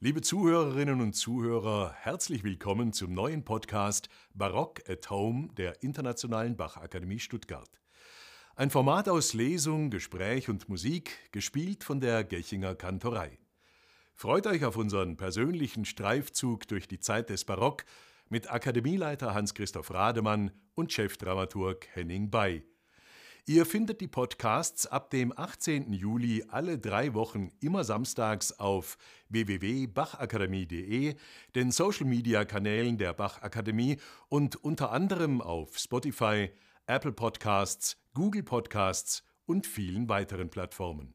Liebe Zuhörerinnen und Zuhörer, herzlich willkommen zum neuen Podcast Barock at Home der Internationalen Bachakademie Stuttgart. Ein Format aus Lesung, Gespräch und Musik, gespielt von der Gechinger Kantorei. Freut euch auf unseren persönlichen Streifzug durch die Zeit des Barock mit Akademieleiter Hans-Christoph Rademann und Chefdramaturg Henning Bay. Ihr findet die Podcasts ab dem 18. Juli alle drei Wochen immer samstags auf www.bachakademie.de, den Social-Media-Kanälen der Bachakademie und unter anderem auf Spotify, Apple Podcasts, Google Podcasts und vielen weiteren Plattformen.